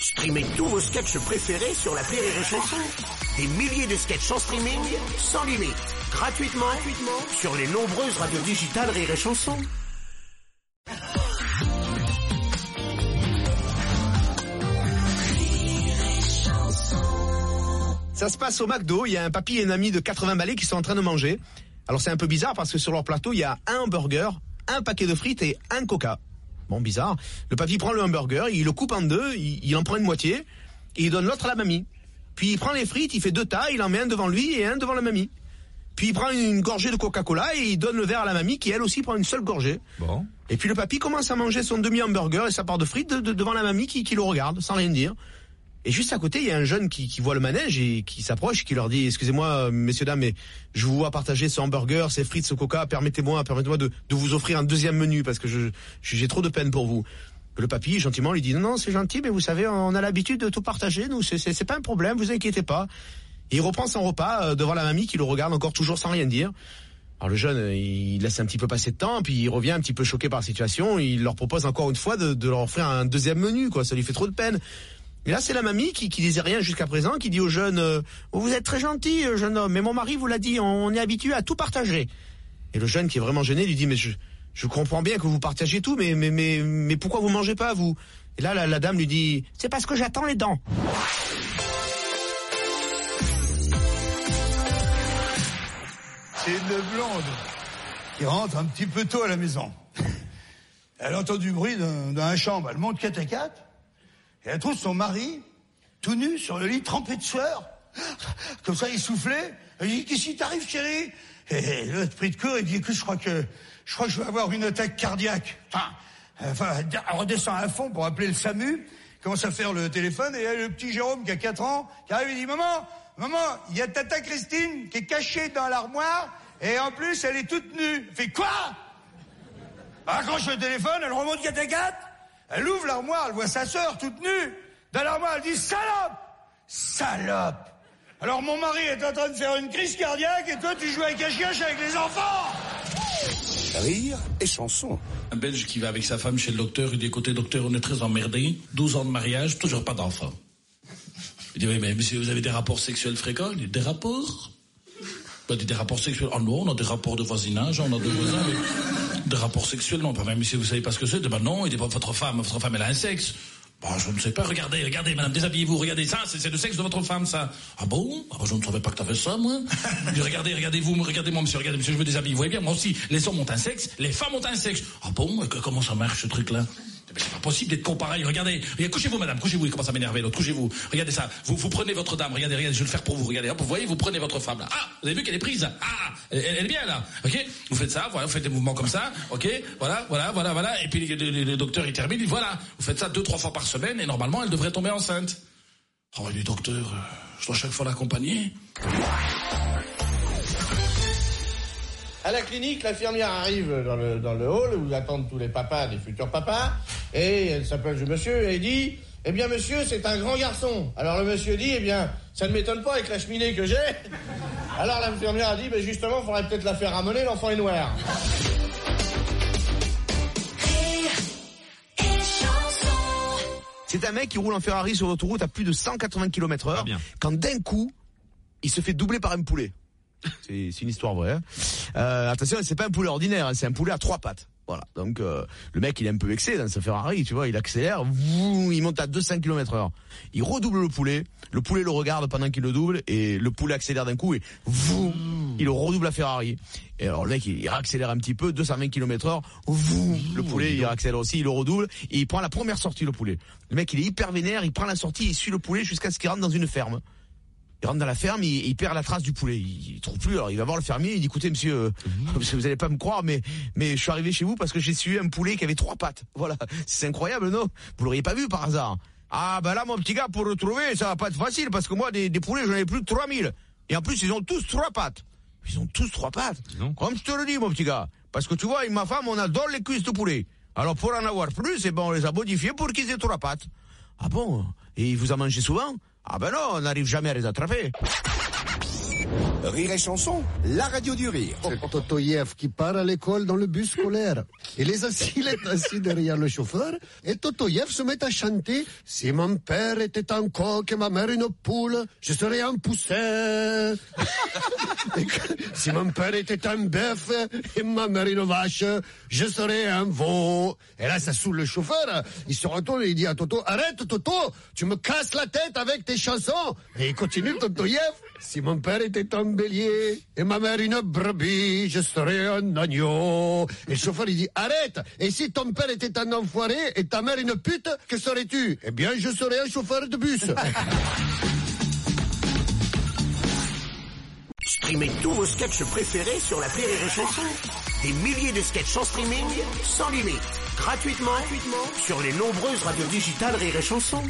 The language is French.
Streamez tous vos sketchs préférés sur la Rire et Chanson. Des milliers de sketchs en streaming, sans limite, gratuitement, gratuitement sur les nombreuses radios digitales Rire et Chanson. Ça se passe au McDo, il y a un papy et un ami de 80 balais qui sont en train de manger. Alors c'est un peu bizarre parce que sur leur plateau, il y a un burger, un paquet de frites et un coca. Bon, bizarre. Le papy prend le hamburger, il le coupe en deux, il, il en prend une moitié, et il donne l'autre à la mamie. Puis il prend les frites, il fait deux tas, il en met un devant lui et un devant la mamie. Puis il prend une gorgée de Coca-Cola et il donne le verre à la mamie qui elle aussi prend une seule gorgée. Bon. Et puis le papy commence à manger son demi-hamburger et sa part de frites de- de- devant la mamie qui, qui le regarde sans rien dire. Et juste à côté, il y a un jeune qui, qui voit le manège et qui s'approche, qui leur dit "Excusez-moi, euh, messieurs dames, mais je vous vois partager ce hamburger, ces frites, ce coca. Permettez-moi, permettez-moi de, de vous offrir un deuxième menu parce que je je- j'ai trop de peine pour vous." Le papy gentiment lui dit "Non, non, c'est gentil, mais vous savez, on a l'habitude de tout partager. Nous, c'est pas un problème, vous inquiétez pas." Et il reprend son repas euh, devant la mamie qui le regarde encore toujours sans rien dire. Alors le jeune, euh, il laisse un petit peu passer de temps, puis il revient un petit peu choqué par la situation. Il leur propose encore une fois de, de leur offrir un deuxième menu, quoi. Ça lui fait trop de peine. Et là, c'est la mamie qui, qui disait rien jusqu'à présent, qui dit au jeune euh, Vous êtes très gentil, euh, jeune homme, mais mon mari vous l'a dit, on est habitué à tout partager. Et le jeune, qui est vraiment gêné, lui dit Mais je, je comprends bien que vous partagez tout, mais, mais, mais, mais pourquoi vous mangez pas, vous? Et là, la, dame lui dit C'est parce que j'attends les dents. C'est une blonde qui rentre un petit peu tôt à la maison. Elle entend du bruit d'un- chambre. Elle monte 4 à 4 et elle trouve son mari tout nu sur le lit trempé de sueur. Comme ça, il soufflait. Elle dit Qu'est-ce qui t'arrive, chérie? Et l'autre pris de court, il dit Écoute, je crois que je crois que je vais avoir une attaque cardiaque. Enfin, elle redescend à fond pour appeler le SAMU. Commence à faire le téléphone et il a le petit Jérôme qui a 4 ans qui arrive et dit Maman, maman, il y a Tata Christine qui est cachée dans l'armoire et en plus elle est toute nue. Elle fait quoi? Elle accroche le téléphone, elle remonte 4 à 4, elle ouvre l'armoire, elle voit sa sœur toute nue. Dans l'armoire, elle dit Salope Salope Alors mon mari est en train de faire une crise cardiaque et toi tu joues à cache-cache avec les enfants Rire et Chanson. Un Belge qui va avec sa femme chez le docteur, il dit écoutez docteur, on est très emmerdé, 12 ans de mariage, toujours pas d'enfant. Il dit oui mais monsieur, vous avez des rapports sexuels fréquents? Il dit des rapports? Bah, dit, des rapports sexuels. Ah non, on a des rapports de voisinage, on a des voisins, mais des rapports sexuels, non. Bah, mais monsieur, vous savez pas ce que c'est Bah non, il dit bah, votre femme, votre femme elle a un sexe. Bah, je ne sais pas, regardez, regardez, madame, déshabillez-vous, regardez ça, c'est le sexe de votre femme, ça. Ah bon? Ah bah, je ne savais pas que t'avais ça, moi. Regardez, regardez-vous, regardez-moi, monsieur, regardez, monsieur, je me déshabille. Vous voyez bien, moi aussi, les hommes ont un sexe, les femmes ont un sexe. Ah bon? Comment ça marche, ce truc-là? Mais c'est pas possible d'être con pareil. Regardez, couchez-vous, madame, couchez-vous. Il commence à m'énerver, l'autre. Couchez-vous. Regardez ça. Vous, vous prenez votre dame. Regardez, regardez, je vais le faire pour vous. Regardez, vous voyez, vous prenez votre femme là. Ah, vous avez vu qu'elle est prise? Ah, elle, est bien là. Ok? Vous faites ça, voilà, vous faites des mouvements comme ça. Ok? Voilà, voilà, voilà, voilà. Et puis le, le- le docteur il termine. Il voilà, vous faites ça deux, trois fois par semaine et normalement elle devrait tomber enceinte. Oh, dit, docteur, euh, je dois chaque fois l'accompagner. À la clinique, l'infirmière arrive dans le, dans le hall où attendent tous les papas des futurs papas. Et elle s'appelle le monsieur et dit Eh bien, monsieur, c'est un grand garçon. Alors le monsieur dit Eh bien, ça ne m'étonne pas avec la cheminée que j'ai. Alors l'infirmière a dit Ben justement, il faudrait peut-être la faire ramener, l'enfant est noir. C'est un mec qui roule en Ferrari sur l'autoroute à plus de 180 km heure, quand d'un coup, il se fait doubler par un poulet. C'est une histoire vraie. hein. Euh, attention, c'est pas un poulet ordinaire, hein, c'est un poulet à trois pattes. Voilà. Donc euh, le mec, il est un peu vexé dans sa Ferrari, tu vois, il accélère, vouh, il monte à 200 km heure. Il redouble le poulet, le poulet le regarde pendant qu'il le double et le poulet accélère d'un coup et vouh, il redouble la Ferrari. Et alors le mec, il, il accélère un petit peu, 220 km heure, vouh, le poulet, il accélère aussi, il le redouble et il prend la première sortie le poulet. Le mec, il est hyper vénère, il prend la sortie, il suit le poulet jusqu'à ce qu'il rentre dans une ferme. Il rentre dans la ferme, il, il perd la trace du poulet. Il, il trouve plus. Alors il va voir le fermier. Il dit écoutez monsieur, euh, vous allez pas me croire, mais mais je suis arrivé chez vous parce que j'ai su un poulet qui avait trois pattes. Voilà, c'est incroyable, non? Vous l'auriez pas vu par hasard Ah ben là mon petit gars pour le trouver, ça va pas être facile parce que moi des, des poulets j'en ai plus de 3000 et en plus ils ont tous trois pattes. Ils ont tous trois pattes. Comme je te le dis mon petit gars, parce que tu vois, avec ma femme on adore les cuisses de poulet. Alors pour en avoir plus, eh ben on les a modifiés pour qu'ils aient trois pattes. Ah bon? Et vous en mangez souvent? Ah ben non, on n'arrive jamais à les attraper. Rire et chanson, la radio du rire. C'est Totoyev qui part à l'école dans le bus scolaire. Il est assis, est assis derrière le chauffeur et Totoyev se met à chanter Si mon père était un coq et ma mère une poule, je serais un poussin. Et si mon père était un bœuf et ma mère une vache, je serais un veau. Et là, ça saoule le chauffeur. Il se retourne et il dit à Toto, arrête Toto, tu me casses la tête avec tes chansons. Et il continue Totoyev. Si mon père était un bélier et ma mère une brebis, je serais un agneau. Et le chauffeur il dit arrête. Et si ton père était un enfoiré et ta mère une pute, que serais-tu? Eh bien, je serais un chauffeur de bus. Streamez tous vos sketchs préférés sur la Rire et Chanson. Des milliers de sketchs en streaming, sans limite, gratuitement, gratuitement sur les nombreuses radios digitales Rire et Chanson.